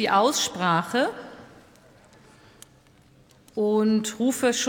die Aussprache und rufe schon